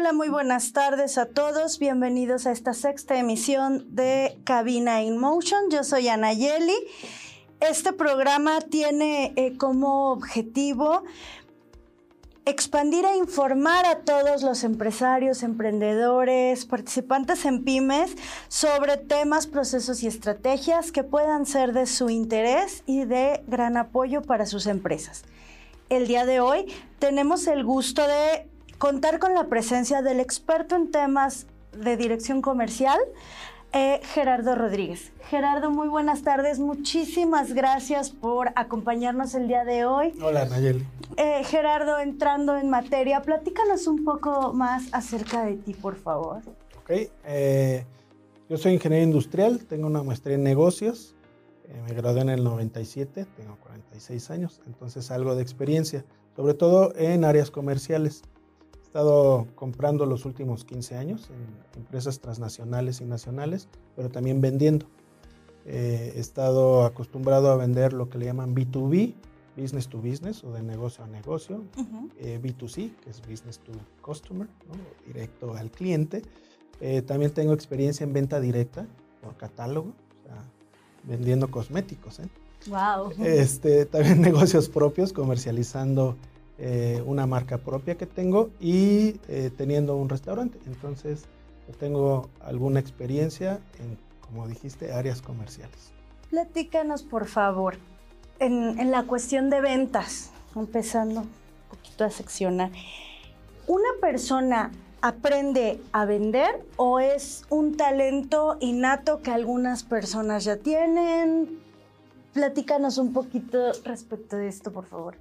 Hola, muy buenas tardes a todos. Bienvenidos a esta sexta emisión de Cabina in Motion. Yo soy Ana Yeli. Este programa tiene eh, como objetivo expandir e informar a todos los empresarios, emprendedores, participantes en pymes sobre temas, procesos y estrategias que puedan ser de su interés y de gran apoyo para sus empresas. El día de hoy tenemos el gusto de contar con la presencia del experto en temas de dirección comercial, eh, Gerardo Rodríguez. Gerardo, muy buenas tardes. Muchísimas gracias por acompañarnos el día de hoy. Hola, Nayeli. Eh, Gerardo, entrando en materia, platícanos un poco más acerca de ti, por favor. Ok, eh, yo soy ingeniero industrial, tengo una maestría en negocios, me gradué en el 97, tengo 46 años, entonces algo de experiencia, sobre todo en áreas comerciales. He estado comprando los últimos 15 años en empresas transnacionales y nacionales, pero también vendiendo. Eh, he estado acostumbrado a vender lo que le llaman B2B, business to business o de negocio a negocio, eh, B2C, que es business to customer, directo al cliente. Eh, también tengo experiencia en venta directa por catálogo, o sea, vendiendo cosméticos. Wow. Este, también negocios propios, comercializando eh, una marca propia que tengo y eh, teniendo un restaurante. Entonces, tengo alguna experiencia en, como dijiste, áreas comerciales. Platícanos, por favor, en, en la cuestión de ventas, empezando un poquito a seccionar. ¿Una persona aprende a vender o es un talento innato que algunas personas ya tienen? Platícanos un poquito respecto de esto, por favor.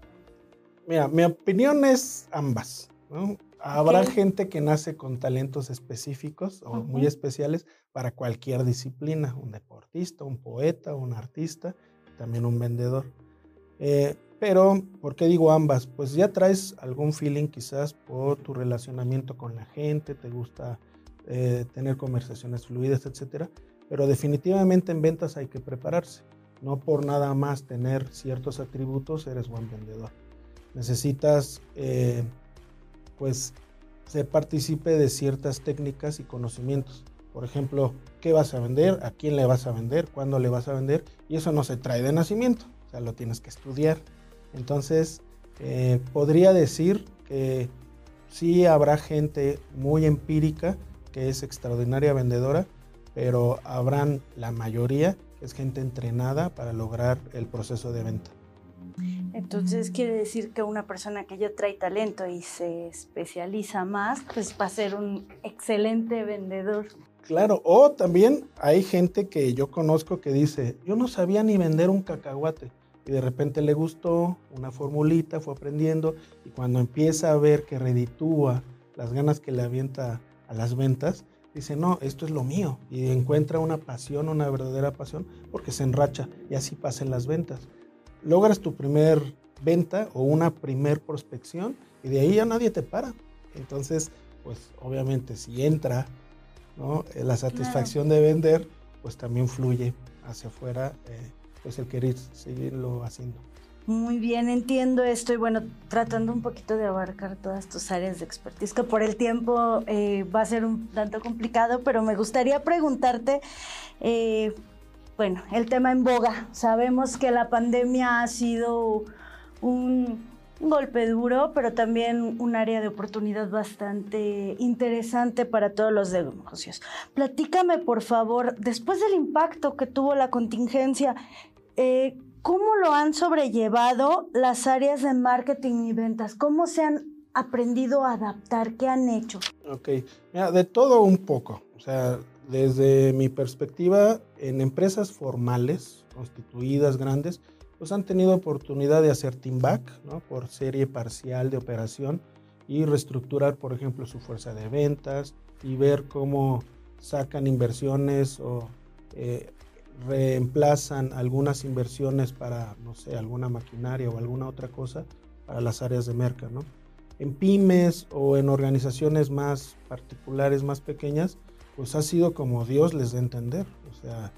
Mira, mi opinión es ambas. Habrá gente que nace con talentos específicos o muy especiales para cualquier disciplina, un deportista, un poeta, un artista, también un vendedor. Eh, pero, ¿por qué digo ambas? Pues ya traes algún feeling quizás por tu relacionamiento con la gente, te gusta eh, tener conversaciones fluidas, etc. Pero definitivamente en ventas hay que prepararse. No por nada más tener ciertos atributos eres buen vendedor necesitas eh, pues se participe de ciertas técnicas y conocimientos. Por ejemplo, ¿qué vas a vender? ¿A quién le vas a vender? ¿Cuándo le vas a vender? Y eso no se trae de nacimiento, o sea, lo tienes que estudiar. Entonces, eh, podría decir que sí habrá gente muy empírica que es extraordinaria vendedora, pero habrán la mayoría es gente entrenada para lograr el proceso de venta. Entonces quiere decir que una persona que ya trae talento y se especializa más, pues va a ser un excelente vendedor. Claro, o también hay gente que yo conozco que dice, yo no sabía ni vender un cacahuate y de repente le gustó una formulita, fue aprendiendo y cuando empieza a ver que reditúa las ganas que le avienta a las ventas, dice, no, esto es lo mío y encuentra una pasión, una verdadera pasión porque se enracha y así pasan las ventas logras tu primer venta o una primer prospección y de ahí ya nadie te para. Entonces, pues obviamente si entra ¿no? Eh, la satisfacción de vender, pues también fluye hacia afuera eh, pues el querer seguirlo haciendo. Muy bien, entiendo esto y bueno, tratando un poquito de abarcar todas tus áreas de expertise, que por el tiempo eh, va a ser un tanto complicado, pero me gustaría preguntarte, bueno, el tema en boga. Sabemos que la pandemia ha sido un golpe duro, pero también un área de oportunidad bastante interesante para todos los negocios. Platícame, por favor, después del impacto que tuvo la contingencia, eh, ¿cómo lo han sobrellevado las áreas de marketing y ventas? ¿Cómo se han aprendido a adaptar? ¿Qué han hecho? Ok, Mira, de todo un poco. O sea, desde mi perspectiva, en empresas formales, constituidas, grandes, pues han tenido oportunidad de hacer team back, ¿no? por serie parcial de operación y reestructurar, por ejemplo, su fuerza de ventas y ver cómo sacan inversiones o eh, reemplazan algunas inversiones para, no sé, alguna maquinaria o alguna otra cosa para las áreas de merca, ¿no? En pymes o en organizaciones más particulares, más pequeñas, pues ha sido como Dios les a entender, o sea,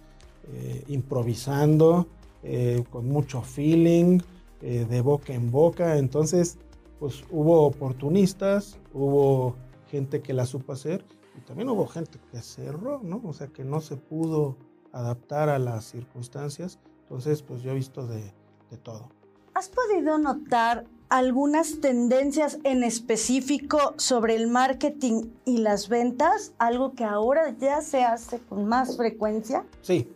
eh, improvisando, eh, con mucho feeling, eh, de boca en boca, entonces pues hubo oportunistas, hubo gente que la supo hacer y también hubo gente que cerró, ¿no? O sea, que no se pudo adaptar a las circunstancias. Entonces, pues yo he visto de, de todo. ¿Has podido notar algunas tendencias en específico sobre el marketing y las ventas? Algo que ahora ya se hace con más frecuencia. Sí,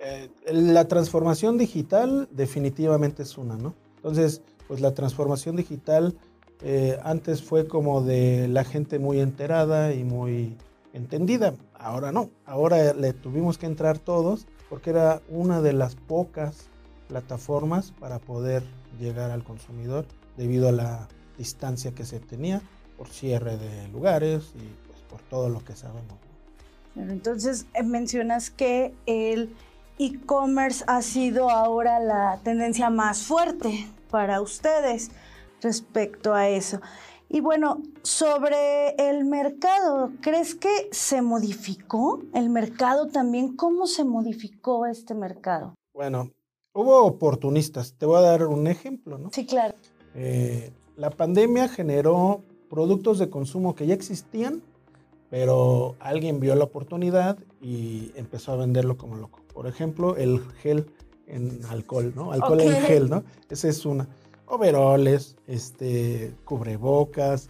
eh, la transformación digital definitivamente es una, ¿no? Entonces, pues la transformación digital eh, antes fue como de la gente muy enterada y muy entendida. Ahora no, ahora le tuvimos que entrar todos porque era una de las pocas plataformas para poder llegar al consumidor debido a la distancia que se tenía por cierre de lugares y pues por todo lo que sabemos. Entonces eh, mencionas que el e-commerce ha sido ahora la tendencia más fuerte para ustedes respecto a eso. Y bueno, sobre el mercado, ¿crees que se modificó el mercado también? ¿Cómo se modificó este mercado? Bueno, hubo oportunistas. Te voy a dar un ejemplo, ¿no? Sí, claro. Eh, la pandemia generó productos de consumo que ya existían, pero alguien vio la oportunidad y empezó a venderlo como loco. Por ejemplo, el gel en alcohol, ¿no? Alcohol en gel, ¿no? Esa es una. Overoles, este, cubrebocas,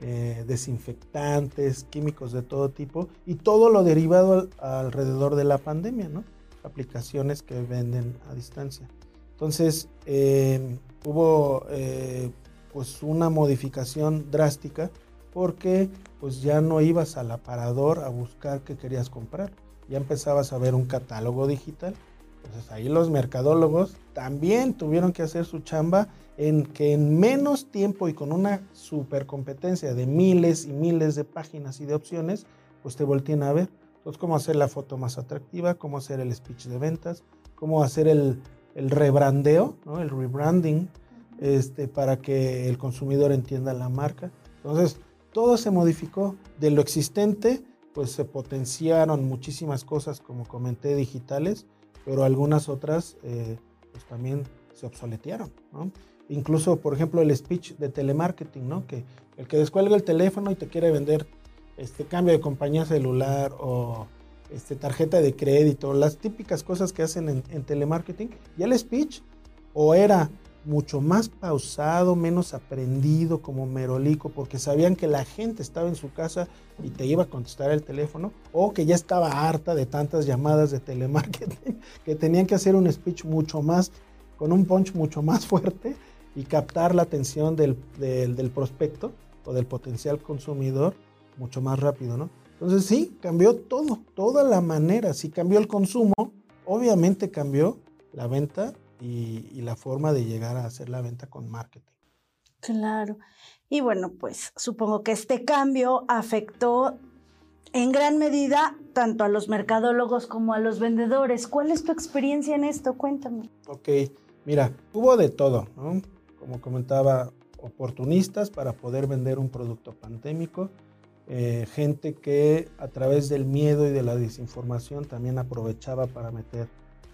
eh, desinfectantes, químicos de todo tipo y todo lo derivado alrededor de la pandemia, ¿no? Aplicaciones que venden a distancia. Entonces, em, hubo eh, pues una modificación drástica porque pues ya no ibas al aparador a buscar qué querías comprar ya empezabas a ver un catálogo digital. Entonces ahí los mercadólogos también tuvieron que hacer su chamba en que en menos tiempo y con una super competencia de miles y miles de páginas y de opciones, pues te volteen a ver. Entonces, cómo hacer la foto más atractiva, cómo hacer el speech de ventas, cómo hacer el, el rebrandeo, el rebranding, este, para que el consumidor entienda la marca. Entonces, todo se modificó de lo existente pues se potenciaron muchísimas cosas, como comenté, digitales, pero algunas otras eh, pues también se obsoletearon. Incluso, por ejemplo, el speech de telemarketing, ¿no? Que el que descuelga el teléfono y te quiere vender este cambio de compañía celular o este, tarjeta de crédito, las típicas cosas que hacen en, telemarketing, y el speech o era mucho más pausado, menos aprendido como merolico, porque sabían que la gente estaba en su casa y te iba a contestar el teléfono, o que ya estaba harta de tantas llamadas de telemarketing, que tenían que hacer un speech mucho más, con un punch mucho más fuerte y captar la atención del, del, prospecto o del potencial consumidor mucho más rápido, ¿no? Entonces sí, cambió todo, toda la manera. Si cambió el consumo, obviamente cambió la venta y, la forma de llegar a hacer la venta con marketing. Claro. Y bueno, pues supongo que este cambio afectó en gran medida tanto a los mercadólogos como a los vendedores. ¿Cuál es tu experiencia en esto? Cuéntame. Ok, mira, hubo de todo, ¿no? Como comentaba, oportunistas para poder vender un producto pandémico, eh, gente que a través del miedo y de la desinformación también aprovechaba para meter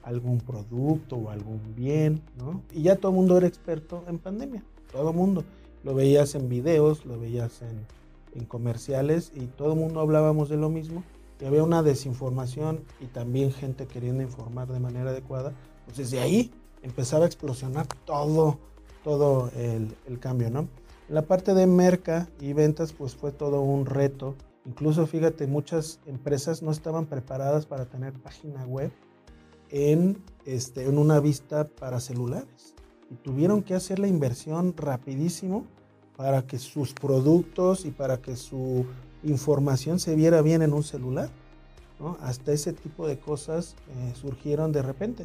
algún producto o algún bien, ¿no? Y ya todo el mundo era experto en pandemia, todo el mundo. Lo veías en videos, lo veías en, comerciales y todo el mundo hablábamos de lo mismo. Y había una desinformación y también gente queriendo informar de manera adecuada. Pues desde ahí empezaba a explosionar todo, todo el, el cambio, ¿no? La parte de merca y ventas, pues fue todo un reto. Incluso, fíjate, muchas empresas no estaban preparadas para tener página web en, este, en una vista para celulares. Y tuvieron que hacer la inversión rapidísimo para que sus productos y para que su información se viera bien en un celular. Hasta ese tipo de cosas eh, surgieron de repente.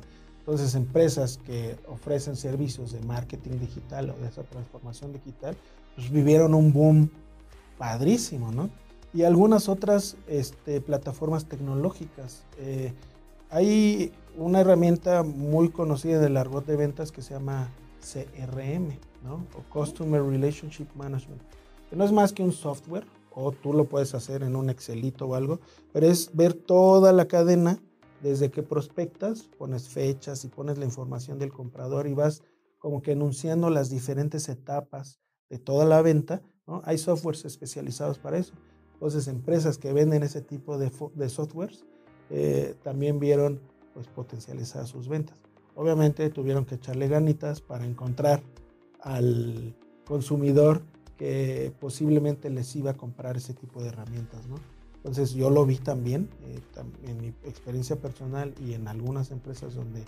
Entonces, empresas que ofrecen servicios de marketing digital o de esa transformación digital, pues vivieron un boom padrísimo, ¿no? Y algunas otras este, plataformas tecnológicas. Eh, hay una herramienta muy conocida del argot de ventas que se llama CRM, ¿no? O Customer Relationship Management, que no es más que un software, o tú lo puedes hacer en un Excelito o algo, pero es ver toda la cadena desde que prospectas, pones fechas y pones la información del comprador y vas como que enunciando las diferentes etapas de toda la venta, ¿no? Hay softwares especializados para eso. Entonces, empresas que venden ese tipo de, softwares eh, también vieron pues, potencializar sus ventas. Obviamente tuvieron que echarle ganitas para encontrar al consumidor que posiblemente les iba a comprar ese tipo de herramientas. ¿no? Entonces yo lo vi también eh, en mi experiencia personal y en algunas empresas donde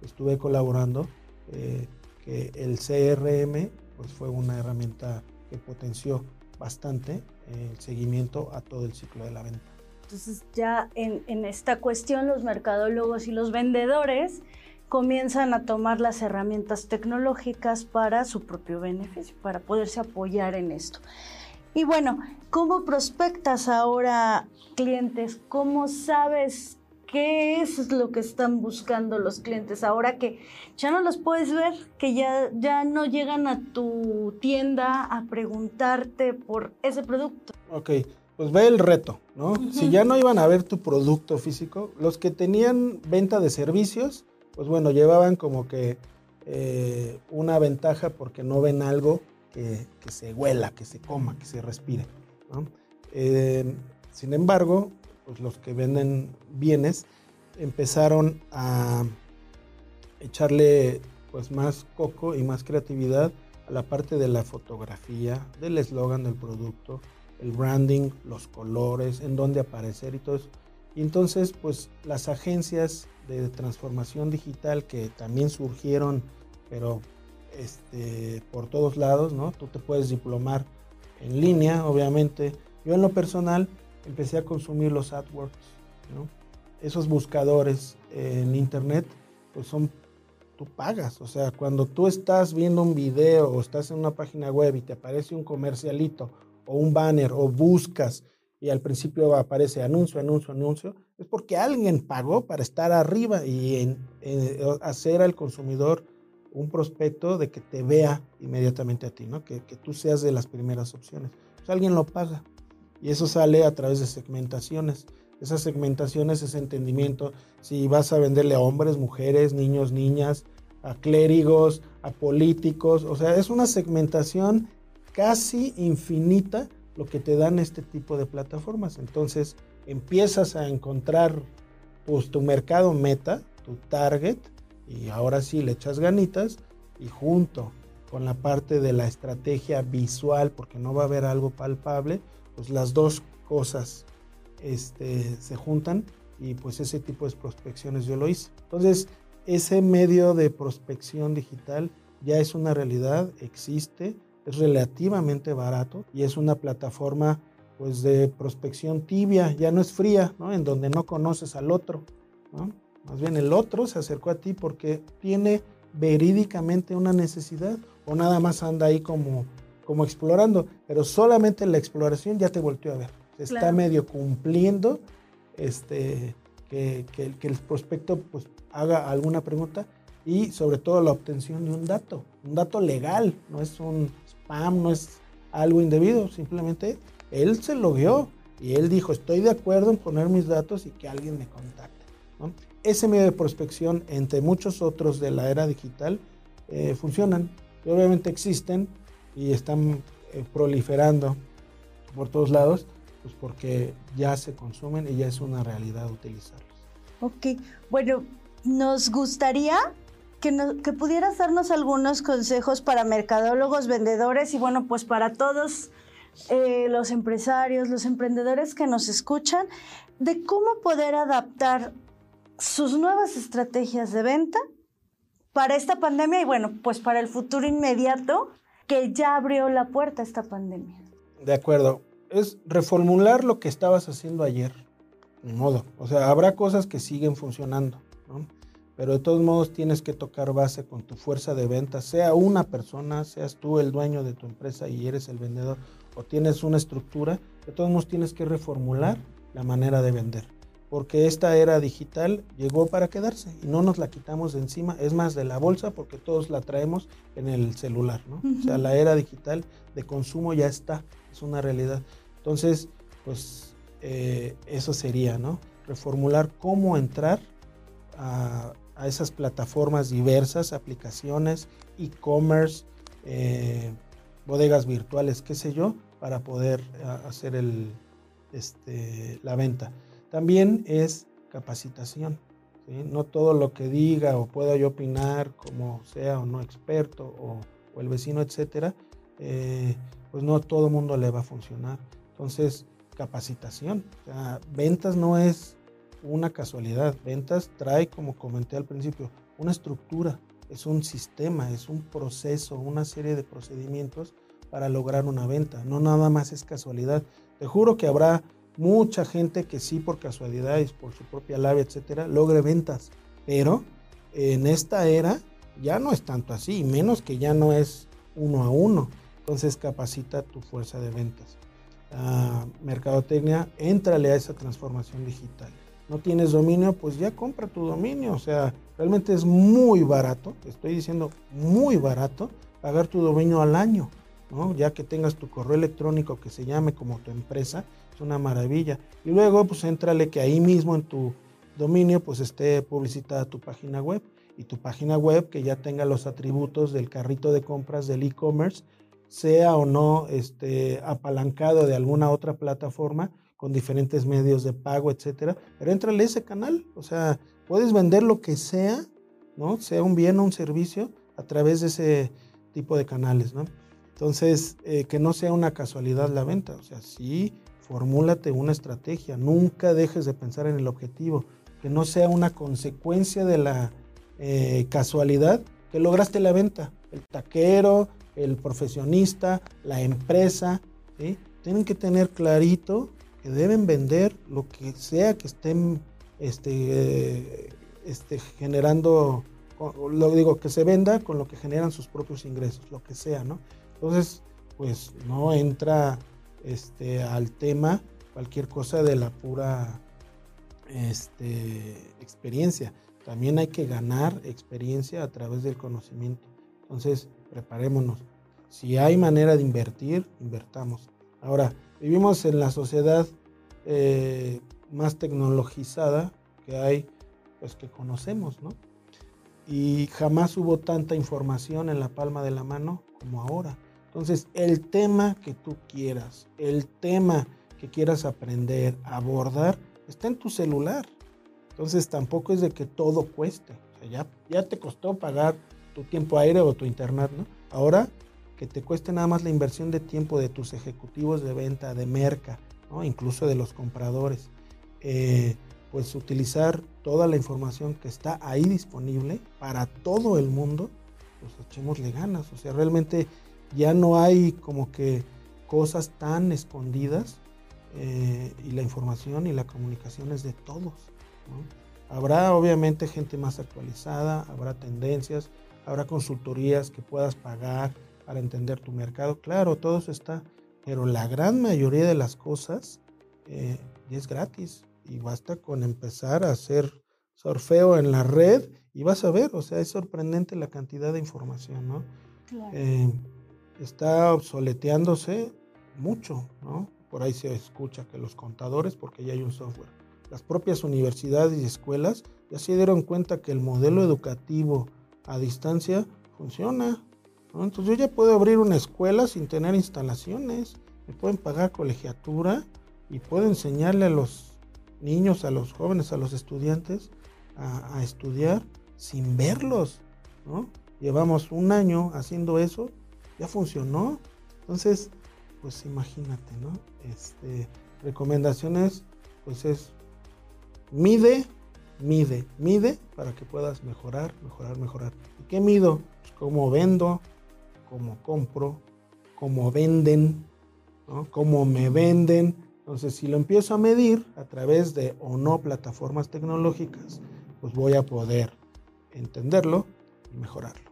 estuve colaborando, eh, que el CRM pues, fue una herramienta que potenció bastante el seguimiento a todo el ciclo de la venta. Entonces ya en, en esta cuestión los mercadólogos y los vendedores comienzan a tomar las herramientas tecnológicas para su propio beneficio, para poderse apoyar en esto. Y bueno, ¿cómo prospectas ahora clientes? ¿Cómo sabes qué es lo que están buscando los clientes ahora que ya no los puedes ver, que ya, ya no llegan a tu tienda a preguntarte por ese producto? Ok, pues ve el reto, ¿no? Si ya no iban a ver tu producto físico, los que tenían venta de servicios, pues bueno, llevaban como que eh, una ventaja porque no ven algo que, se huela, que se coma, que se respire. Eh, sin embargo, pues los que venden bienes empezaron a echarle pues más coco y más creatividad a la parte de la fotografía, del eslogan del producto, el branding, los colores, en dónde aparecer y todo eso. Y entonces, pues las agencias de transformación digital que también surgieron, pero este, por todos lados, ¿no? Tú te puedes diplomar en línea, obviamente. Yo en lo personal empecé a consumir los AdWords. Esos buscadores en internet, pues son, tú pagas, o sea, cuando tú estás viendo un video o estás en una página web y te aparece un comercialito o un banner o buscas y al principio aparece anuncio, anuncio, anuncio, es porque alguien pagó para estar arriba y hacer al consumidor un prospecto de que te vea inmediatamente a ti, ¿no? que, tú seas de las primeras opciones. Pues alguien lo paga y eso sale a través de segmentaciones. Esas segmentaciones, ese entendimiento, si vas a venderle a hombres, mujeres, niños, niñas, a clérigos, a políticos, o sea, es una segmentación casi infinita lo que te dan este tipo de plataformas. Entonces empiezas a encontrar pues, tu mercado meta, tu target, y ahora sí le echas ganitas y junto con la parte de la estrategia visual, porque no va a haber algo palpable, pues las dos cosas este, se juntan y pues ese tipo de prospecciones yo lo hice. Entonces, ese medio de prospección digital ya es una realidad, existe, es relativamente barato y es una plataforma pues de prospección tibia, ya no es fría, ¿no? En donde no conoces al otro, Más bien el otro se acercó a ti porque tiene verídicamente una necesidad o nada más anda ahí como, como explorando, pero solamente la exploración ya te volteó a ver. Está medio cumpliendo este, que, que, que, el prospecto pues, haga alguna pregunta y sobre todo la obtención de un dato, un dato legal, no es un no es algo indebido, simplemente él se lo vio y él dijo, estoy de acuerdo en poner mis datos y que alguien me contacte. Ese medio de prospección, entre muchos otros de la era digital, eh, funcionan y obviamente existen y están eh, proliferando por todos lados, pues porque ya se consumen y ya es una realidad utilizarlos. Ok, bueno, nos gustaría que, pudieras darnos algunos consejos para mercadólogos, vendedores y bueno, pues para todos eh, los empresarios, los emprendedores que nos escuchan, de cómo poder adaptar sus nuevas estrategias de venta para esta pandemia y bueno, pues para el futuro inmediato que ya abrió la puerta a esta pandemia. De acuerdo, es reformular lo que estabas haciendo ayer, ni modo. O sea, habrá cosas que siguen funcionando, ¿no? pero de todos modos tienes que tocar base con tu fuerza de venta, sea una persona, seas tú el dueño de tu empresa y eres el vendedor, o tienes una estructura, de todos modos tienes que reformular la manera de vender, porque esta era digital llegó para quedarse y no nos la quitamos de encima, es más de la bolsa porque todos la traemos en el celular, ¿no? O sea, la era digital de consumo ya está, es una realidad. Entonces, pues eh, eso sería, ¿no? Reformular cómo entrar a a esas plataformas diversas, aplicaciones, e-commerce, eh, bodegas virtuales, qué sé yo, para poder hacer el, este, la venta. También es capacitación. No todo lo que diga o pueda yo opinar, como sea o no experto o, el vecino, etcétera, eh, pues no todo el mundo le va a funcionar. Entonces, capacitación. ventas no es una casualidad. Ventas trae, como comenté al principio, una estructura, es un sistema, es un proceso, una serie de procedimientos para lograr una venta. No nada más es casualidad. Te juro que habrá mucha gente que sí por casualidad y por su propia labia, etcétera, logre ventas. Pero en esta era ya no es tanto así, menos que ya no es uno a uno. Entonces capacita tu fuerza de ventas. Uh, mercadotecnia, éntrale a esa transformación digital. No tienes dominio, pues ya compra tu dominio. O sea, realmente es muy barato, estoy diciendo muy barato, pagar tu dominio al año. Ya que tengas tu correo electrónico que se llame como tu empresa, es una maravilla. Y luego, pues entrale que ahí mismo en tu dominio, pues esté publicitada tu página web. Y tu página web que ya tenga los atributos del carrito de compras del e-commerce, sea o no este, apalancado de alguna otra plataforma con diferentes medios de pago, etcétera. Pero entrale ese canal, o sea, puedes vender lo que sea, ¿no? Sea un bien o un servicio a través de ese tipo de canales, ¿no? Entonces, eh, que no sea una casualidad la venta, o sea, sí, formúlate una estrategia, nunca dejes de pensar en el objetivo, que no sea una consecuencia de la eh, casualidad que lograste la venta. El taquero, el profesionista, la empresa, tienen que tener clarito que deben vender lo que sea que estén este, este, generando, lo digo, que se venda con lo que generan sus propios ingresos, lo que sea, ¿no? Entonces, pues no entra este, al tema cualquier cosa de la pura este, experiencia. También hay que ganar experiencia a través del conocimiento. Entonces, preparémonos. Si hay manera de invertir, invertamos. Ahora, vivimos en la sociedad eh, más tecnologizada que hay, pues que conocemos, ¿no? Y jamás hubo tanta información en la palma de la mano como ahora. Entonces, el tema que tú quieras, el tema que quieras aprender, abordar, está en tu celular. Entonces, tampoco es de que todo cueste. ya, ya te costó pagar tu tiempo aéreo o tu internet, ¿no? Ahora que te cueste nada más la inversión de tiempo de tus ejecutivos de venta, de merca, ¿no? incluso de los compradores. Eh, pues utilizar toda la información que está ahí disponible para todo el mundo, pues echémosle ganas. O sea, realmente ya no hay como que cosas tan escondidas eh, y la información y la comunicación es de todos. Habrá obviamente gente más actualizada, habrá tendencias, habrá consultorías que puedas pagar para entender tu mercado. Claro, todo eso está, pero la gran mayoría de las cosas eh, es gratis y basta con empezar a hacer surfeo en la red y vas a ver, o sea, es sorprendente la cantidad de información, ¿no? Claro. Eh, está obsoleteándose mucho, ¿no? Por ahí se escucha que los contadores, porque ya hay un software, las propias universidades y escuelas ya se dieron cuenta que el modelo educativo a distancia funciona. Entonces yo ya puedo abrir una escuela sin tener instalaciones, me pueden pagar colegiatura y puedo enseñarle a los niños, a los jóvenes, a los estudiantes a, a estudiar sin verlos. ¿no? Llevamos un año haciendo eso ya funcionó. Entonces, pues imagínate, ¿no? Este, recomendaciones, pues es mide, mide, mide para que puedas mejorar, mejorar, mejorar. ¿Y qué mido? Pues cómo vendo, cómo compro, cómo venden, ¿no? Cómo me venden. Entonces, si lo empiezo a medir a través de o no plataformas tecnológicas, pues voy a poder entenderlo y mejorarlo.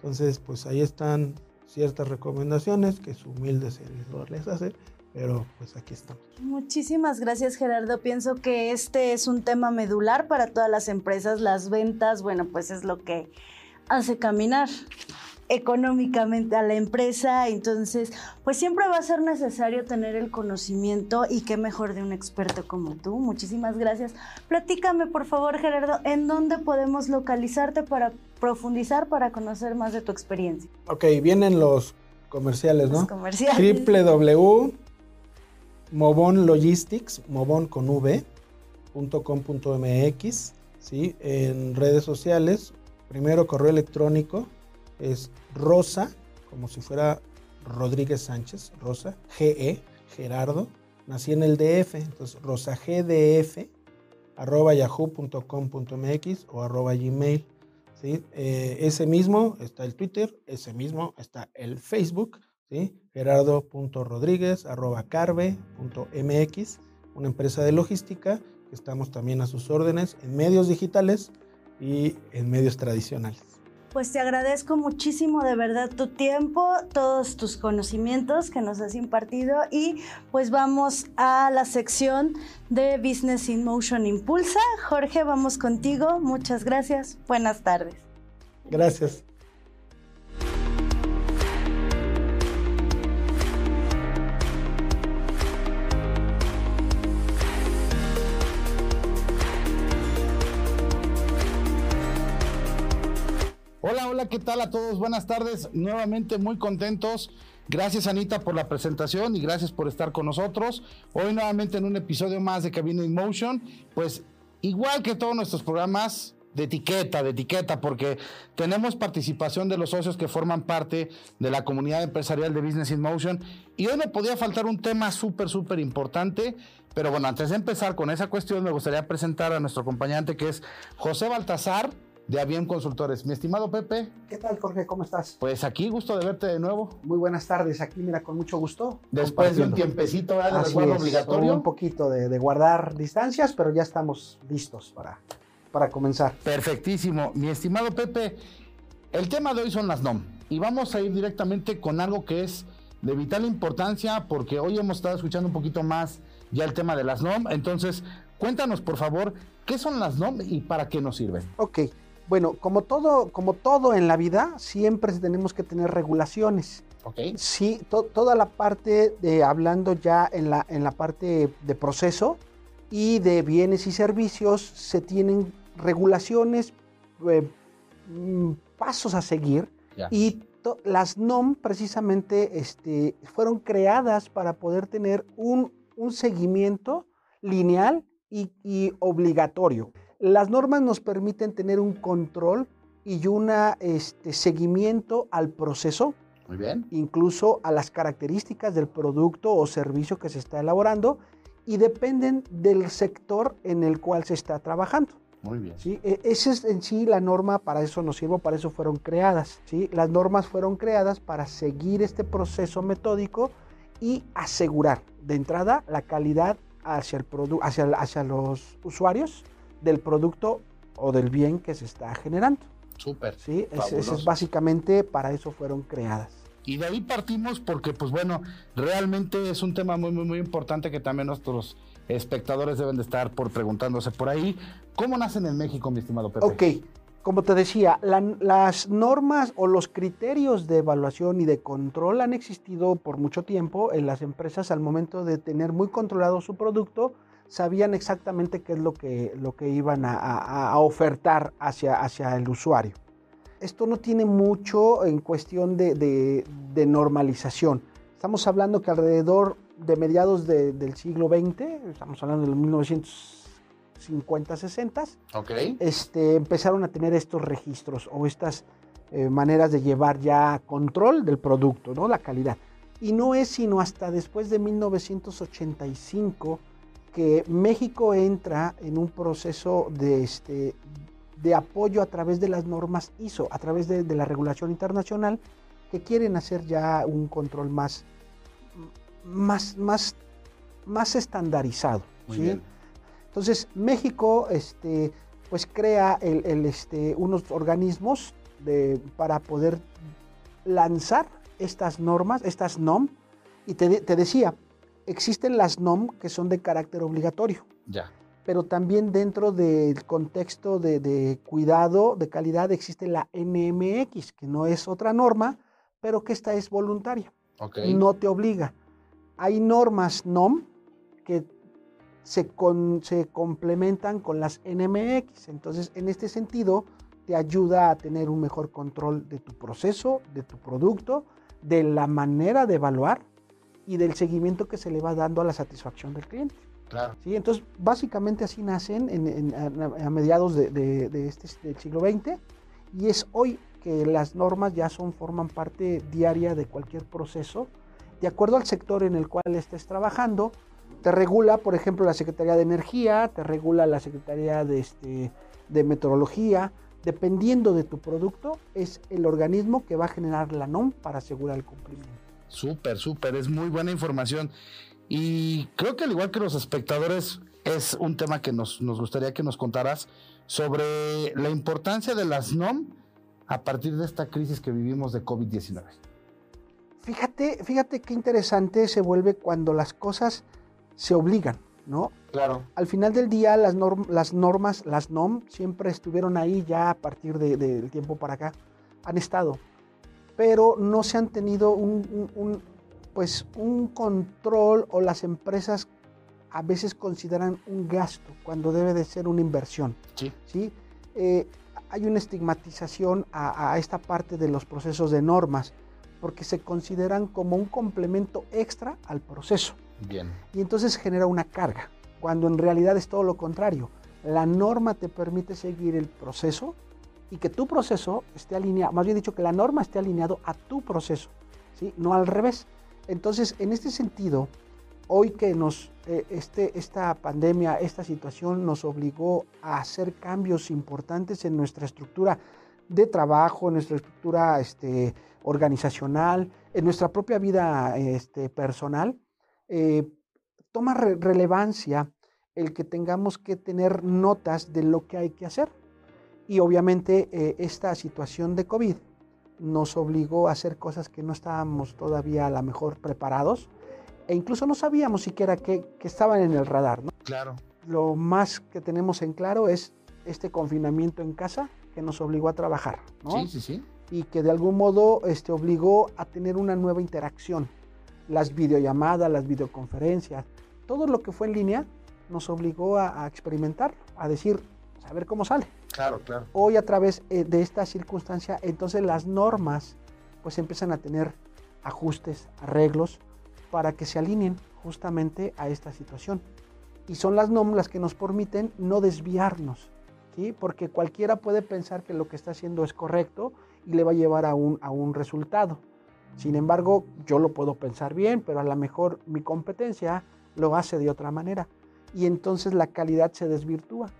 Entonces, pues ahí están ciertas recomendaciones que su humilde servidor les hace, pero pues aquí estamos. Muchísimas gracias Gerardo. Pienso que este es un tema medular para todas las empresas. Las ventas, bueno, pues es lo que hace caminar económicamente a la empresa, entonces pues siempre va a ser necesario tener el conocimiento y qué mejor de un experto como tú. Muchísimas gracias. Platícame por favor Gerardo, ¿en dónde podemos localizarte para profundizar, para conocer más de tu experiencia? Ok, vienen los comerciales, ¿no? Los comerciales. www Logistics, Mobon con V, .com.mx, ¿sí? En redes sociales, primero correo electrónico es rosa, como si fuera Rodríguez Sánchez, Rosa, GE, Gerardo, nací en el DF, entonces rosagdf, arroba yahoo.com.mx o arroba gmail. ¿sí? Eh, ese mismo está el Twitter, ese mismo está el Facebook, ¿sí? gerardo.rodríguez, arroba carve.mx, una empresa de logística Estamos también a sus órdenes en medios digitales y en medios tradicionales. Pues te agradezco muchísimo de verdad tu tiempo, todos tus conocimientos que nos has impartido y pues vamos a la sección de Business in Motion Impulsa. Jorge, vamos contigo. Muchas gracias. Buenas tardes. Gracias. ¿Qué tal a todos? Buenas tardes. Nuevamente muy contentos. Gracias Anita por la presentación y gracias por estar con nosotros. Hoy nuevamente en un episodio más de Cabina in Motion. Pues igual que todos nuestros programas de etiqueta, de etiqueta, porque tenemos participación de los socios que forman parte de la comunidad empresarial de Business in Motion. Y hoy no podía faltar un tema súper, súper importante. Pero bueno, antes de empezar con esa cuestión, me gustaría presentar a nuestro acompañante que es José Baltasar de Avión Consultores. Mi estimado Pepe. ¿Qué tal, Jorge? ¿Cómo estás? Pues aquí, gusto de verte de nuevo. Muy buenas tardes, aquí, mira, con mucho gusto. Después de un tiempecito de resguardo obligatorio. Un poquito de, guardar distancias, pero ya estamos listos para, para comenzar. Perfectísimo. Mi estimado Pepe, el tema de hoy son las NOM. Y vamos a ir directamente con algo que es de vital importancia, porque hoy hemos estado escuchando un poquito más ya el tema de las NOM. Entonces, cuéntanos, por favor, ¿qué son las NOM y para qué nos sirven? Ok. Bueno, como todo, como todo en la vida, siempre tenemos que tener regulaciones. Okay. Sí, toda la parte de hablando ya en la, en la parte de proceso y de bienes y servicios, se tienen regulaciones, eh, mm, pasos a seguir y las NOM precisamente este, fueron creadas para poder tener un, seguimiento lineal y obligatorio. Las normas nos permiten tener un control y un este, seguimiento al proceso. Muy bien. Incluso a las características del producto o servicio que se está elaborando y dependen del sector en el cual se está trabajando. Muy bien. ¿sí? E, esa es en sí la norma, para eso nos sirve, para eso fueron creadas. ¿sí? Las normas fueron creadas para seguir este proceso metódico y asegurar de entrada la calidad hacia, el hacia, hacia los usuarios del producto o del bien que se está generando. Súper. Sí, es, es básicamente para eso fueron creadas. Y de ahí partimos porque, pues bueno, realmente es un tema muy, muy, muy importante que también nuestros espectadores deben de estar por preguntándose por ahí. ¿Cómo nacen en México, mi estimado Pepe? Ok, como te decía, las normas o los criterios de evaluación y de control han existido por mucho tiempo en las empresas al momento de tener muy controlado su producto sabían exactamente qué es lo que, lo que iban a, ofertar hacia, hacia el usuario. Esto no tiene mucho en cuestión de, normalización. Estamos hablando que alrededor de mediados del siglo XX, estamos hablando de los 1950, 60, okay. este, empezaron a tener estos registros o estas eh, maneras de llevar ya control del producto, ¿no? la calidad. Y no es sino hasta después de 1985 que México entra en un proceso de, este, de apoyo a través de las normas ISO, a través de, la regulación internacional, que quieren hacer ya un control más, más, más, más estandarizado. Entonces, México este, pues crea el, este, unos organismos de, para poder lanzar estas normas, estas NOM, y te, te decía, existen las NOM que son de carácter obligatorio. Ya. Pero también dentro del contexto de, cuidado de calidad existe la NMX, que no es otra norma, pero que esta es voluntaria. Okay. No te obliga. Hay normas NOM que se, se complementan con las NMX. Entonces, en este sentido, te ayuda a tener un mejor control de tu proceso, de tu producto, de la manera de evaluar y del seguimiento que se le va dando a la satisfacción del cliente. Claro. ¿sí? Entonces, básicamente así nacen en, en, a, a, mediados de, de, de este, del siglo XX y es hoy que las normas ya son, forman parte diaria de cualquier proceso, de acuerdo al sector en el cual estés trabajando. Te regula, por ejemplo, la Secretaría de Energía, te regula la Secretaría de, este, de Meteorología. Dependiendo de tu producto, es el organismo que va a generar la NOM para asegurar el cumplimiento. Súper, súper, es muy buena información. Y creo que al igual que los espectadores, es un tema que nos, nos gustaría que nos contaras sobre la importancia de las NOM a partir de esta crisis que vivimos de COVID-19. Fíjate, fíjate qué interesante se vuelve cuando las cosas se obligan, ¿no? Claro. Al final del día, las, norm, las normas, las NOM, siempre estuvieron ahí ya a partir del de, de tiempo para acá, han estado, pero no se han tenido un, un, un, pues, un control o las empresas a veces consideran un gasto cuando debe de ser una inversión. Sí. ¿sí? Eh, hay una estigmatización a, a, esta parte de los procesos de normas porque se consideran como un complemento extra al proceso. Bien. Y entonces genera una carga, cuando en realidad es todo lo contrario. La norma te permite seguir el proceso y que tu proceso esté alineado, más bien dicho, que la norma esté alineado a tu proceso, ¿sí? no al revés. Entonces, en este sentido, hoy que nos, eh, este, esta pandemia, esta situación nos obligó a hacer cambios importantes en nuestra estructura de trabajo, en nuestra estructura este, organizacional, en nuestra propia vida este, personal, eh, toma re relevancia el que tengamos que tener notas de lo que hay que hacer. Y obviamente eh, esta situación de COVID nos obligó a hacer cosas que no estábamos todavía a lo mejor preparados e incluso no sabíamos siquiera que, que estaban en el radar. ¿no? Claro. Lo más que tenemos en claro es este confinamiento en casa que nos obligó a trabajar. ¿no? Sí, sí, sí. Y que de algún modo este, obligó a tener una nueva interacción. Las videollamadas, las videoconferencias, todo lo que fue en línea nos obligó a, a experimentar, a decir, a ver cómo sale. Claro, claro. Hoy a través eh, de esta circunstancia, entonces las normas pues empiezan a tener ajustes, arreglos, para que se alineen justamente a esta situación. Y son las normas las que nos permiten no desviarnos, ¿sí? porque cualquiera puede pensar que lo que está haciendo es correcto y le va a llevar a un, a un resultado. Sin embargo, yo lo puedo pensar bien, pero a lo mejor mi competencia lo hace de otra manera. Y entonces la calidad se desvirtúa.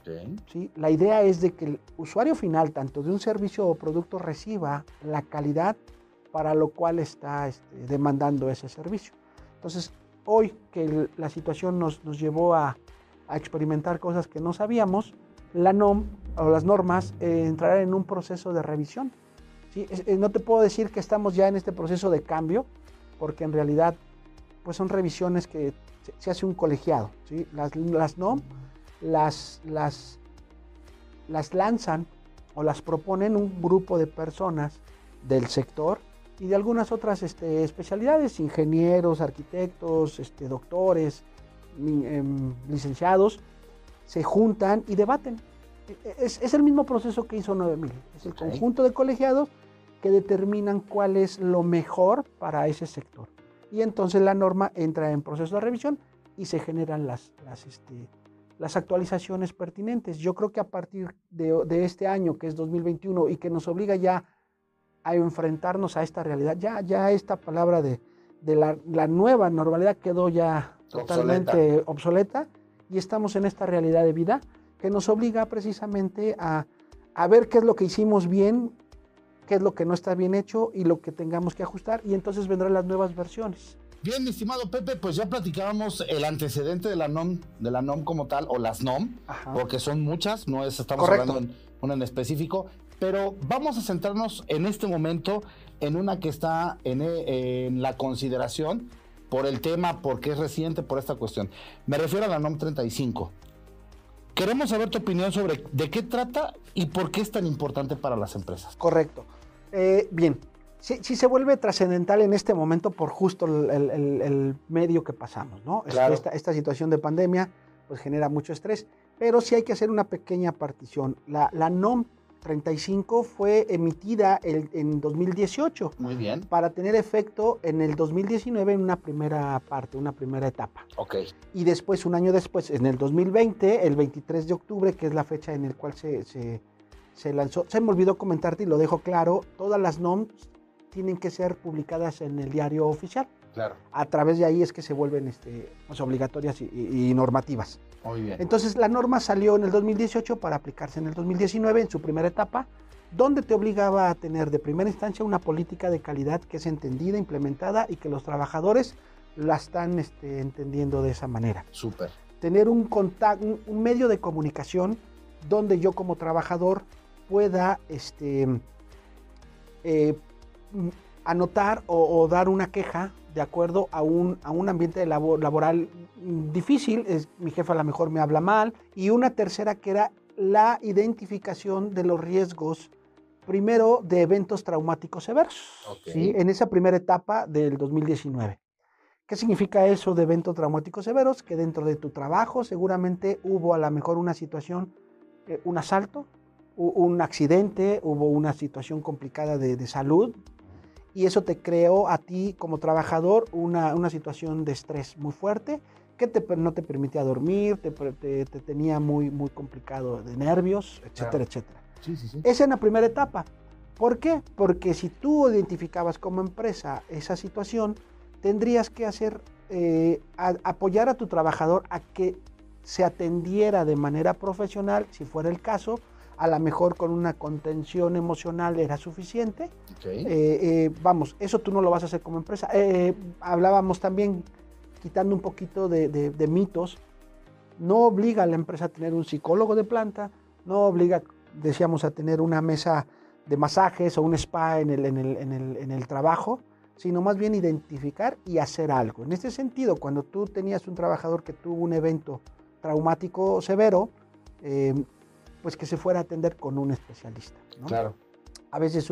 Okay. ¿sí? La idea es de que el usuario final, tanto de un servicio o producto, reciba la calidad para lo cual está este, demandando ese servicio. Entonces, hoy que la situación nos, nos llevó a, a, experimentar cosas que no sabíamos, la NOM o las normas eh, entrarán en un proceso de revisión. ¿sí? Eh, no te puedo decir que estamos ya en este proceso de cambio, porque en realidad pues son revisiones que se, se hace un colegiado. ¿sí? Las, las NOM las, las, las lanzan o las proponen un grupo de personas del sector y de algunas otras este, especialidades, ingenieros, arquitectos, este, doctores, eh, licenciados, se juntan y debaten. Es, es, el mismo proceso que hizo 9000. Es el okay. conjunto de colegiados que determinan cuál es lo mejor para ese sector. Y entonces la norma entra en proceso de revisión y se generan las, las, este, las actualizaciones pertinentes. Yo creo que a partir de, de, este año, que es 2021, y que nos obliga ya a enfrentarnos a esta realidad, ya, ya esta palabra de, de la, la, nueva normalidad quedó ya totalmente obsoleta. obsoleta. y estamos en esta realidad de vida que nos obliga precisamente a, a ver qué es lo que hicimos bien, qué es lo que no está bien hecho y lo que tengamos que ajustar, y entonces vendrán las nuevas versiones. Bien, mi estimado Pepe, pues ya platicábamos el antecedente de la NOM, de la NOM como tal, o las NOM, Ajá. porque son muchas, no es, estamos Correcto. hablando en una en específico, pero vamos a centrarnos en este momento en una que está en, en, la consideración por el tema, porque es reciente, por esta cuestión. Me refiero a la NOM 35. Queremos saber tu opinión sobre de qué trata y por qué es tan importante para las empresas. Correcto. Eh, bien, sí, sí, se vuelve trascendental en este momento por justo el, el, el medio que pasamos, ¿no? Claro. Esta, esta, situación de pandemia pues genera mucho estrés, pero sí hay que hacer una pequeña partición. La, la NOM 35 fue emitida en 2018. Muy bien. Para tener efecto en el 2019 en una primera parte, una primera etapa. Ok. Y después, un año después, en el 2020, el 23 de octubre, que es la fecha en la cual se, se, lanzó. Se me olvidó comentarte y lo dejo claro, todas las NOMs tienen que ser publicadas en el diario oficial. Claro. A través de ahí es que se vuelven este, pues, obligatorias y, normativas. Muy bien. Entonces la norma salió en el 2018 para aplicarse en el 2019 en su primera etapa, donde te obligaba a tener de primera instancia una política de calidad que es entendida, implementada y que los trabajadores la están este, entendiendo de esa manera. Súper. Tener un, contacto, un, medio de comunicación donde yo como trabajador pueda este, eh, anotar o, dar una queja de acuerdo a un, a un ambiente laboral difícil, es, mi jefa a lo mejor me habla mal, y una tercera que era la identificación de los riesgos, primero de eventos traumáticos severos, ¿sí? en esa primera etapa del 2019. ¿Qué significa eso de eventos traumáticos severos? Que dentro de tu trabajo seguramente hubo a lo mejor una situación, eh, un asalto, un accidente, hubo una situación complicada de, de salud, y eso te creó a ti como trabajador una, una situación de estrés muy fuerte que te, no te permitía dormir, te, te, tenía muy, muy complicado de nervios, etcétera, etcétera. Sí, sí, sí. Esa es la primera etapa. ¿Por qué? Porque si tú identificabas como empresa esa situación, tendrías que hacer, eh, apoyar a tu trabajador a que se atendiera de manera profesional, si fuera el caso, a lo mejor con una contención emocional era suficiente. Eh, eh, vamos, eso tú no lo vas a hacer como empresa. Eh, hablábamos también, quitando un poquito de, mitos, no obliga a la empresa a tener un psicólogo de planta, no obliga, decíamos, a tener una mesa de masajes o un spa en el, en el, en el, en el trabajo, sino más bien identificar y hacer algo. En este sentido, cuando tú tenías un trabajador que tuvo un evento traumático severo, pues que se fuera a atender con un especialista. Claro. A veces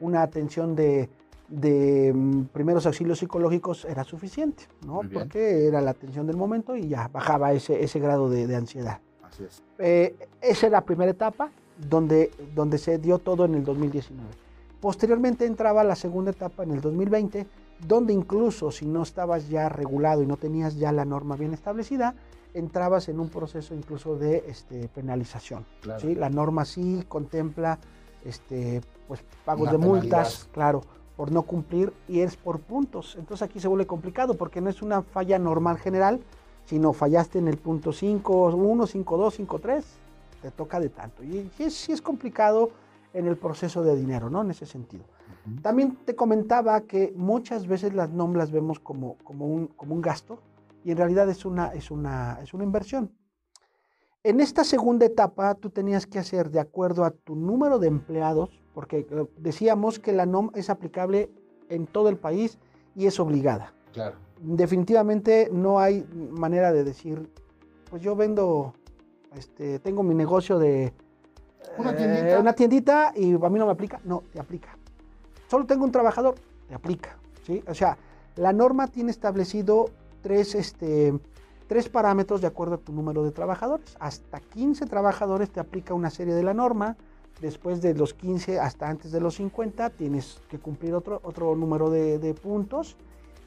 una atención de, mm, primeros auxilios psicológicos era suficiente, ¿no? Porque era la atención del momento y ya bajaba ese, ese grado de, ansiedad. Así es. Eh, esa es la primera etapa donde, donde se dio todo en el 2019. Posteriormente entraba la segunda etapa en el 2020, donde incluso si no estabas ya regulado y no tenías ya la norma bien establecida, entrabas en un proceso incluso de este, penalización. ¿sí? La norma sí contempla este, pues, pagos de multas, claro, por no cumplir y es por puntos. Entonces aquí se vuelve complicado porque no es una falla normal general, sino fallaste en el punto 5, 1, 5, 2, 5, 3, te toca de tanto. Y sí es, complicado en el proceso de dinero, ¿no? En ese sentido. También te comentaba que muchas veces las NOM las vemos como, como, un, como un gasto, y en realidad es una, es una, es una inversión. En esta segunda etapa tú tenías que hacer de acuerdo a tu número de empleados, porque eh, decíamos que la NOM es aplicable en todo el país y es obligada. Claro. Definitivamente no hay manera de decir, pues yo vendo, este, tengo mi negocio de una, eh, tiendita. una tiendita y a mí no me aplica. No, te aplica. Solo tengo un trabajador, te aplica. ¿sí? O sea, la norma tiene establecido tres, este, tres parámetros de acuerdo a tu número de trabajadores. Hasta 15 trabajadores te aplica una serie de la norma. Después de los 15 hasta antes de los 50 tienes que cumplir otro, otro número de, puntos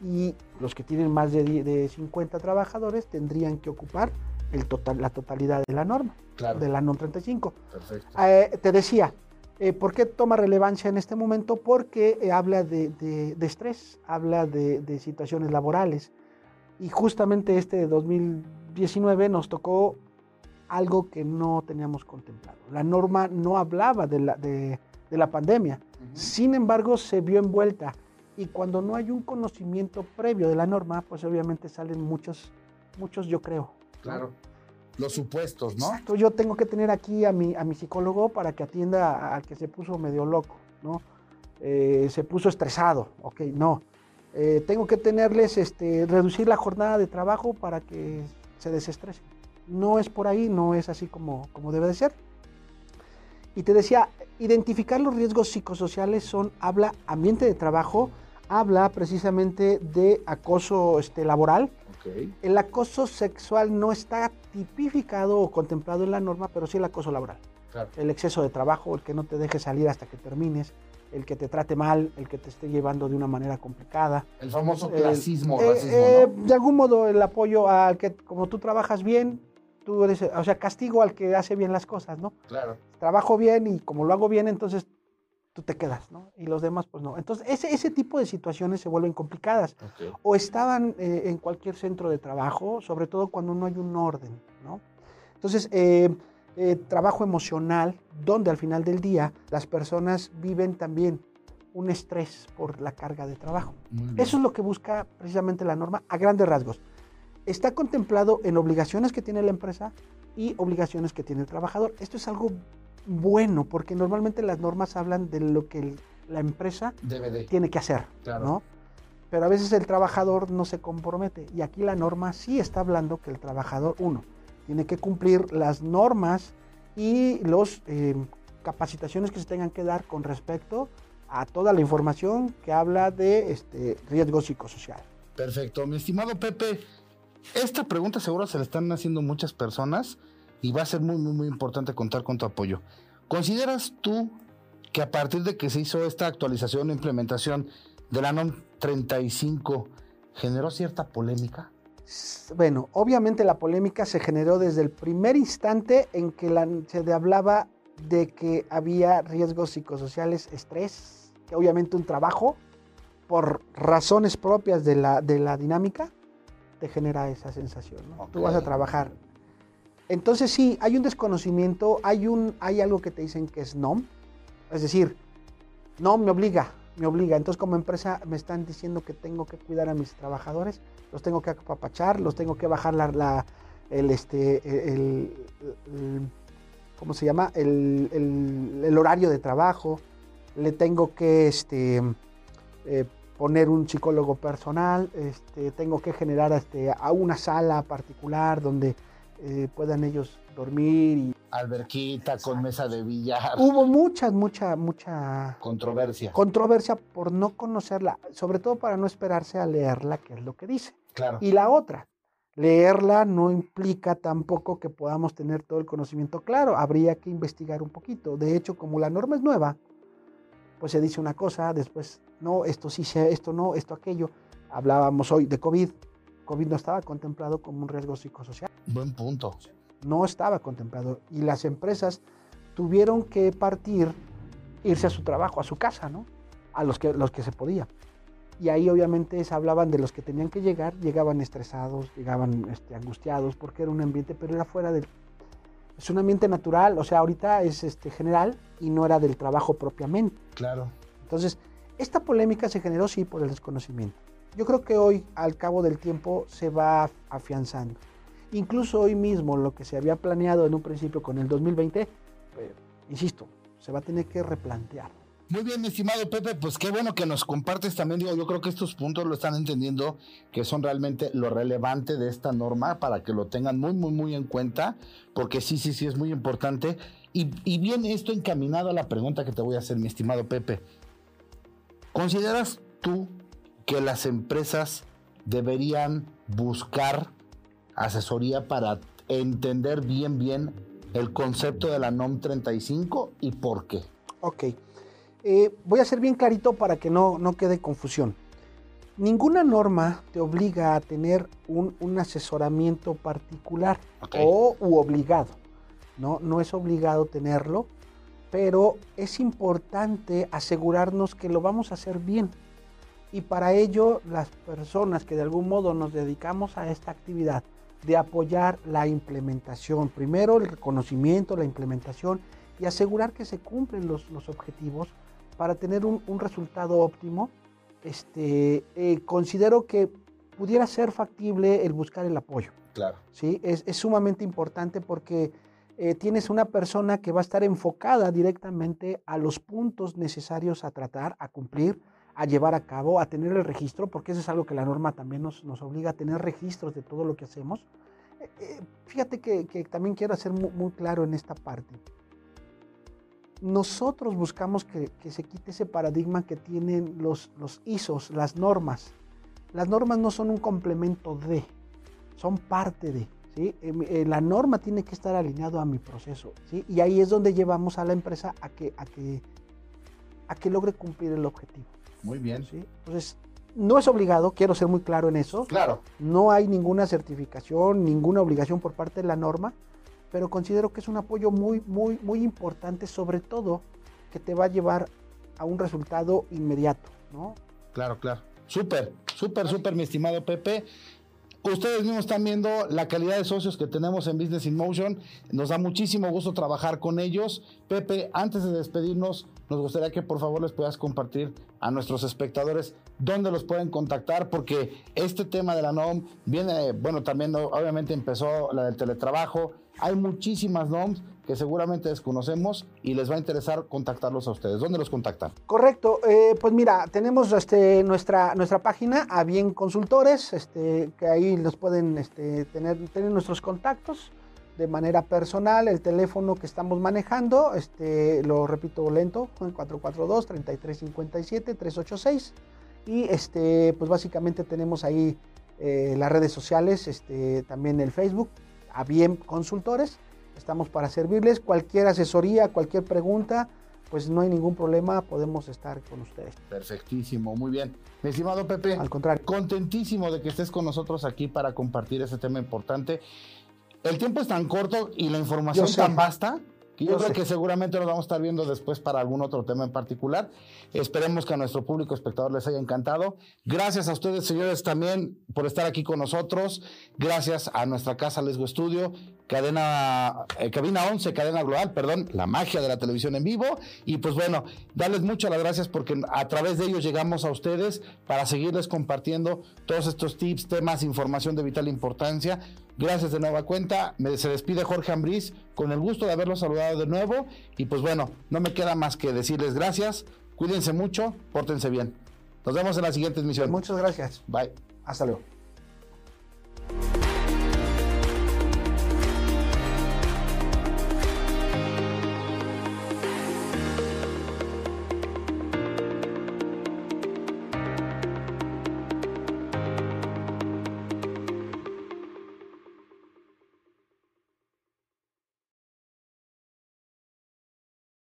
y los que tienen más de, de 50 trabajadores tendrían que ocupar el total, la totalidad de la norma, de la NOM 35. Perfecto. Eh, te decía, eh, ¿por qué toma relevancia en este momento? Porque eh, habla de, de, estrés, habla de, situaciones laborales, y justamente este de 2019 nos tocó algo que no teníamos contemplado. La norma no hablaba de la, de, la pandemia, sin embargo se vio envuelta y cuando no hay un conocimiento previo de la norma, pues obviamente salen muchos, muchos yo creo. Claro. Los supuestos, ¿no? Exacto, yo tengo que tener aquí a mi, a mi psicólogo para que atienda al que se puso medio loco, ¿no? Eh, se puso estresado, ok, no. Eh, tengo que tenerles, este, reducir la jornada de trabajo para que se desestresen. No es por ahí, no es así como, como debe de ser. Y te decía, identificar los riesgos psicosociales son, habla ambiente de trabajo, habla precisamente de acoso este, laboral. El acoso sexual no está tipificado o contemplado en la norma, pero sí el acoso laboral. El exceso de trabajo, el que no te deje salir hasta que termines, el que te trate mal, el que te esté llevando de una manera complicada. El famoso clasismo, eh, racismo, eh, De algún modo el apoyo al que como tú trabajas bien, tú eres, o sea, castigo al que hace bien las cosas, ¿no? Claro. Trabajo bien y como lo hago bien, entonces tú te quedas, ¿no? Y los demás, pues no. Entonces, ese, ese tipo de situaciones se vuelven complicadas. O estaban eh, en cualquier centro de trabajo, sobre todo cuando no hay un orden, ¿no? Entonces, eh, trabajo emocional, donde al final del día las personas viven también un estrés por la carga de trabajo. Eso es lo que busca precisamente la norma a grandes rasgos. Está contemplado en obligaciones que tiene la empresa y obligaciones que tiene el trabajador. Esto es algo bueno porque normalmente las normas hablan de lo que la empresa tiene que hacer, ¿no? Pero a veces el trabajador no se compromete y aquí la norma sí está hablando que el trabajador, uno, tiene que cumplir las normas y las eh, capacitaciones que se tengan que dar con respecto a toda la información que habla de este, riesgo psicosocial. Perfecto. Mi estimado Pepe, esta pregunta seguro se la están haciendo muchas personas y va a ser muy, muy, muy importante contar con tu apoyo. ¿Consideras tú que a partir de que se hizo esta actualización e implementación de la NOM 35 generó cierta polémica? Bueno, obviamente la polémica se generó desde el primer instante en que se hablaba de que había riesgos psicosociales, estrés, que obviamente un trabajo, por razones propias de la, de la dinámica, te genera esa sensación. Tú vas a trabajar. Entonces sí, hay un desconocimiento, hay, un, hay algo que te dicen que es NOM, es decir, no me obliga, me obliga. Entonces como empresa me están diciendo que tengo que cuidar a mis trabajadores, los tengo que apapachar, los tengo que bajar la, el, este, el, ¿cómo se llama? El, horario de trabajo, le tengo que este, eh, poner un psicólogo personal, este, tengo que generar este, a una sala particular donde eh, puedan ellos dormir. Y... Alberquita con mesa de billar. Hubo mucha, mucha, mucha controversia. Controversia por no conocerla, sobre todo para no esperarse a leerla, que es lo que dice. Claro. Y la otra, leerla no implica tampoco que podamos tener todo el conocimiento claro, habría que investigar un poquito. De hecho, como la norma es nueva, pues se dice una cosa, después, no, esto sí, esto no, esto aquello. Hablábamos hoy de COVID. COVID no estaba contemplado como un riesgo psicosocial. Buen punto. No estaba contemplado. Y las empresas tuvieron que partir, irse a su trabajo, a su casa, ¿no? A los que, los que se podía. Y ahí obviamente se hablaban de los que tenían que llegar, llegaban estresados, llegaban este, angustiados, porque era un ambiente, pero era fuera del... Es un ambiente natural, o sea, ahorita es este, general y no era del trabajo propiamente. Claro. Entonces, esta polémica se generó sí por el desconocimiento. Yo creo que hoy, al cabo del tiempo, se va afianzando. Incluso hoy mismo, lo que se había planeado en un principio con el 2020, pues, insisto, se va a tener que replantear. Muy bien, estimado Pepe, pues qué bueno que nos compartes también. Digo, yo creo que estos puntos lo están entendiendo, que son realmente lo relevante de esta norma para que lo tengan muy, muy, muy en cuenta, porque sí, sí, sí es muy importante. Y, y bien, esto encaminado a la pregunta que te voy a hacer, mi estimado Pepe. ¿Consideras tú que las empresas deberían buscar asesoría para entender bien, bien el concepto de la NOM 35 y por qué? Ok. Eh, voy a ser bien clarito para que no, no quede confusión. Ninguna norma te obliga a tener un, asesoramiento particular o u obligado. ¿no? no es obligado tenerlo, pero es importante asegurarnos que lo vamos a hacer bien. Y para ello, las personas que de algún modo nos dedicamos a esta actividad de apoyar la implementación, primero el reconocimiento, la implementación y asegurar que se cumplen los, los objetivos para tener un, un resultado óptimo, este, eh, considero que pudiera ser factible el buscar el apoyo. Claro. ¿sí? Es, es sumamente importante porque eh, tienes una persona que va a estar enfocada directamente a los puntos necesarios a tratar, a cumplir, a llevar a cabo, a tener el registro, porque eso es algo que la norma también nos, nos obliga a tener registros de todo lo que hacemos. Eh, eh, fíjate que, también quiero hacer muy, claro en esta parte. Nosotros buscamos que, se quite ese paradigma que tienen los, los ISOs, las normas. Las normas no son un complemento de, son parte de. ¿sí? Eh, la norma tiene que estar alineado a mi proceso, ¿sí? Y ahí es donde llevamos a la empresa a que, a que, a que logre cumplir el objetivo. Muy bien. ¿sí? Entonces, no es obligado, quiero ser muy claro en eso. Claro. No hay ninguna certificación, ninguna obligación por parte de la norma, pero considero que es un apoyo muy, muy, muy importante, sobre todo que te va a llevar a un resultado inmediato, ¿no? Claro, claro. Súper, súper, súper, mi estimado Pepe. Ustedes mismos están viendo la calidad de socios que tenemos en Business in Motion. Nos da muchísimo gusto trabajar con ellos. Pepe, antes de despedirnos, nos gustaría que por favor les puedas compartir a nuestros espectadores dónde los pueden contactar, porque este tema de la NOM viene, bueno, también obviamente empezó la del teletrabajo. Hay muchísimas NOMs que seguramente desconocemos y les va a interesar contactarlos a ustedes. ¿Dónde los contactan? Correcto, eh, pues mira, tenemos este, nuestra, nuestra página, a bien consultores, este, que ahí los pueden este, tener, tener nuestros contactos de manera personal, el teléfono que estamos manejando, este, lo repito lento, 442-3357-386. Y este, pues básicamente tenemos ahí eh, las redes sociales, este, también el Facebook, a bien consultores. Estamos para servirles. Cualquier asesoría, cualquier pregunta, pues no hay ningún problema, podemos estar con ustedes. Perfectísimo, muy bien. Mi estimado Pepe, al contrario, contentísimo de que estés con nosotros aquí para compartir este tema importante. El tiempo es tan corto y la información tan vasta que yo, creo que seguramente nos vamos a estar viendo después para algún otro tema en particular. Esperemos que a nuestro público espectador les haya encantado. Gracias a ustedes, señores, también por estar aquí con nosotros. Gracias a nuestra casa Lesgo Estudio, cadena, eh, cabina 11, cadena global, perdón, la magia de la televisión en vivo. Y pues bueno, darles muchas las gracias porque a través de ellos llegamos a ustedes para seguirles compartiendo todos estos tips, temas, información de vital importancia Gracias de nueva cuenta. Me, se despide Jorge Ambrís con el gusto de haberlo saludado de nuevo. Y pues bueno, no me queda más que decirles gracias. Cuídense mucho, pórtense bien. Nos vemos en la siguiente emisión. Muchas gracias. Bye. Hasta luego.